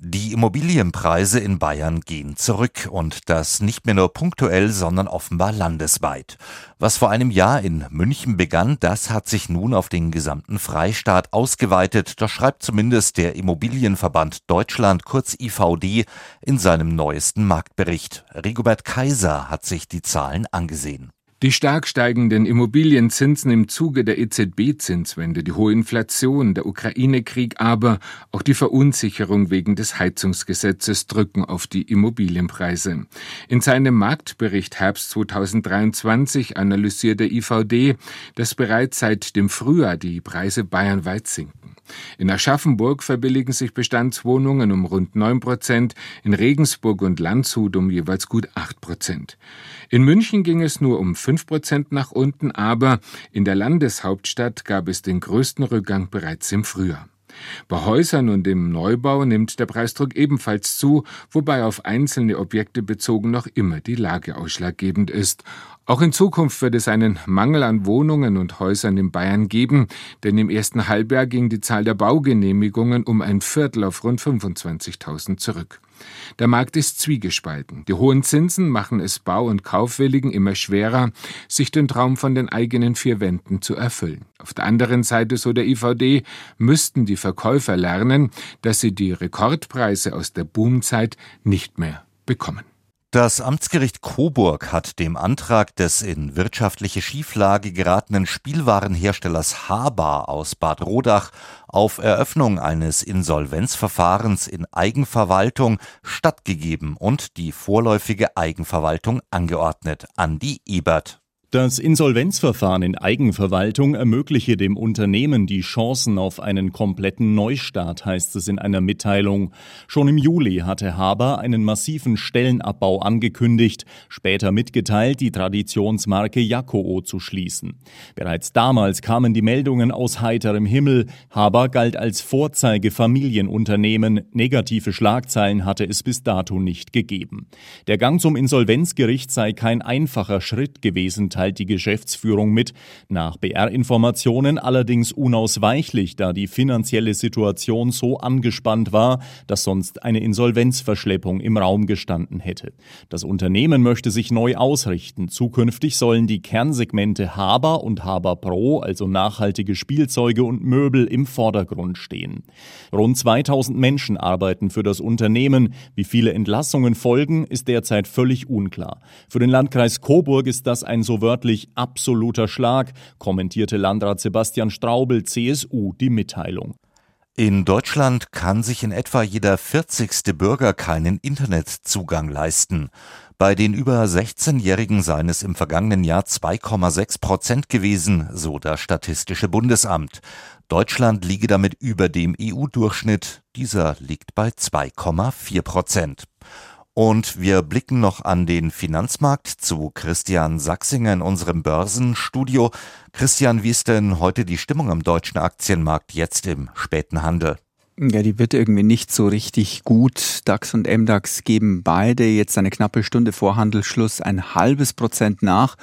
Die Immobilienpreise in Bayern gehen zurück und das nicht mehr nur punktuell, sondern offenbar landesweit. Was vor einem Jahr in München begann, das hat sich nun auf den gesamten Freistaat ausgeweitet. Das schreibt zumindest der Immobilienverband Deutschland, kurz IVD, in seinem neuesten Marktbericht. Rigobert Kaiser hat sich die Zahlen angesehen. Die stark steigenden Immobilienzinsen im Zuge der EZB-Zinswende, die hohe Inflation, der Ukraine-Krieg, aber auch die Verunsicherung wegen des Heizungsgesetzes drücken auf die Immobilienpreise. In seinem Marktbericht Herbst 2023 analysiert der IVD, dass bereits seit dem Frühjahr die Preise bayernweit sinken. In Aschaffenburg verbilligen sich Bestandswohnungen um rund 9 Prozent, in Regensburg und Landshut um jeweils gut 8 Prozent. In München ging es nur um 5 Prozent nach unten, aber in der Landeshauptstadt gab es den größten Rückgang bereits im Frühjahr. Bei Häusern und im Neubau nimmt der Preisdruck ebenfalls zu, wobei auf einzelne Objekte bezogen noch immer die Lage ausschlaggebend ist. Auch in Zukunft wird es einen Mangel an Wohnungen und Häusern in Bayern geben, denn im ersten Halbjahr ging die Zahl der Baugenehmigungen um ein Viertel auf rund 25.000 zurück. Der Markt ist zwiegespalten. Die hohen Zinsen machen es Bau- und Kaufwilligen immer schwerer, sich den Traum von den eigenen vier Wänden zu erfüllen. Auf der anderen Seite, so der IVD, müssten die Verkäufer lernen, dass sie die Rekordpreise aus der Boomzeit nicht mehr bekommen. Das Amtsgericht Coburg hat dem Antrag des in wirtschaftliche Schieflage geratenen Spielwarenherstellers Haber aus Bad Rodach auf Eröffnung eines Insolvenzverfahrens in Eigenverwaltung stattgegeben und die vorläufige Eigenverwaltung angeordnet. Andi Ebert. Das Insolvenzverfahren in Eigenverwaltung ermögliche dem Unternehmen die Chancen auf einen kompletten Neustart, heißt es in einer Mitteilung. Schon im Juli hatte Haber einen massiven Stellenabbau angekündigt, später mitgeteilt, die Traditionsmarke Jakoo zu schließen. Bereits damals kamen die Meldungen aus heiterem Himmel. Haber galt als Vorzeige-Familienunternehmen. Negative Schlagzeilen hatte es bis dato nicht gegeben. Der Gang zum Insolvenzgericht sei kein einfacher Schritt gewesen, teilt die Geschäftsführung mit, nach BR-Informationen allerdings unausweichlich, da die finanzielle Situation so angespannt war, dass sonst eine Insolvenzverschleppung im Raum gestanden hätte. Das Unternehmen möchte sich neu ausrichten. Zukünftig sollen die Kernsegmente Haber und Haber Pro, also nachhaltige Spielzeuge und Möbel, im Vordergrund stehen. Rund 2000 Menschen arbeiten für das Unternehmen. Wie viele Entlassungen folgen, ist derzeit völlig unklar. Für den Landkreis Coburg ist das ein so wörtlich absoluter Schlag, kommentierte Landrat Sebastian Straubel, CSU, die Mitteilung. In Deutschland kann sich in etwa jeder 40. Bürger keinen Internetzugang leisten. Bei den über 16-Jährigen seien es im vergangenen Jahr 2,6 Prozent gewesen, so das Statistische Bundesamt. Deutschland liege damit über dem EU-Durchschnitt. Dieser liegt bei 2,4 Prozent. Und wir blicken noch an den Finanzmarkt zu Christian Sachsinger in unserem Börsenstudio. Christian, wie ist denn heute die Stimmung am deutschen Aktienmarkt jetzt im späten Handel? Ja, die wird irgendwie nicht so richtig gut. DAX und MDAX geben beide jetzt eine knappe Stunde vor Handelsschluss ein halbes Prozent nach.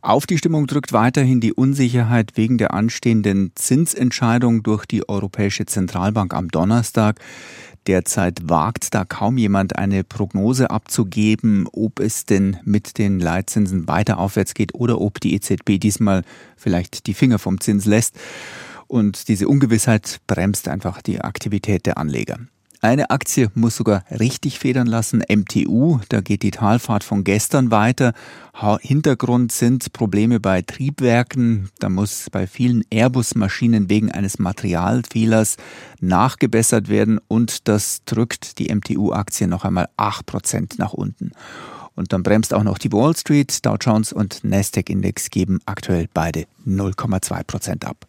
Auf die Stimmung drückt weiterhin die Unsicherheit wegen der anstehenden Zinsentscheidung durch die Europäische Zentralbank am Donnerstag. Derzeit wagt da kaum jemand eine Prognose abzugeben, ob es denn mit den Leitzinsen weiter aufwärts geht oder ob die EZB diesmal vielleicht die Finger vom Zins lässt. Und diese Ungewissheit bremst einfach die Aktivität der Anleger. Eine Aktie muss sogar richtig federn lassen, MTU. Da geht die Talfahrt von gestern weiter. Hintergrund sind Probleme bei Triebwerken. Da muss bei vielen Airbus-Maschinen wegen eines Materialfehlers nachgebessert werden und das drückt die MTU-Aktie noch einmal 8% nach unten. Und dann bremst auch noch die Wall Street, Dow Jones und Nasdaq Index geben aktuell beide 0,2% ab.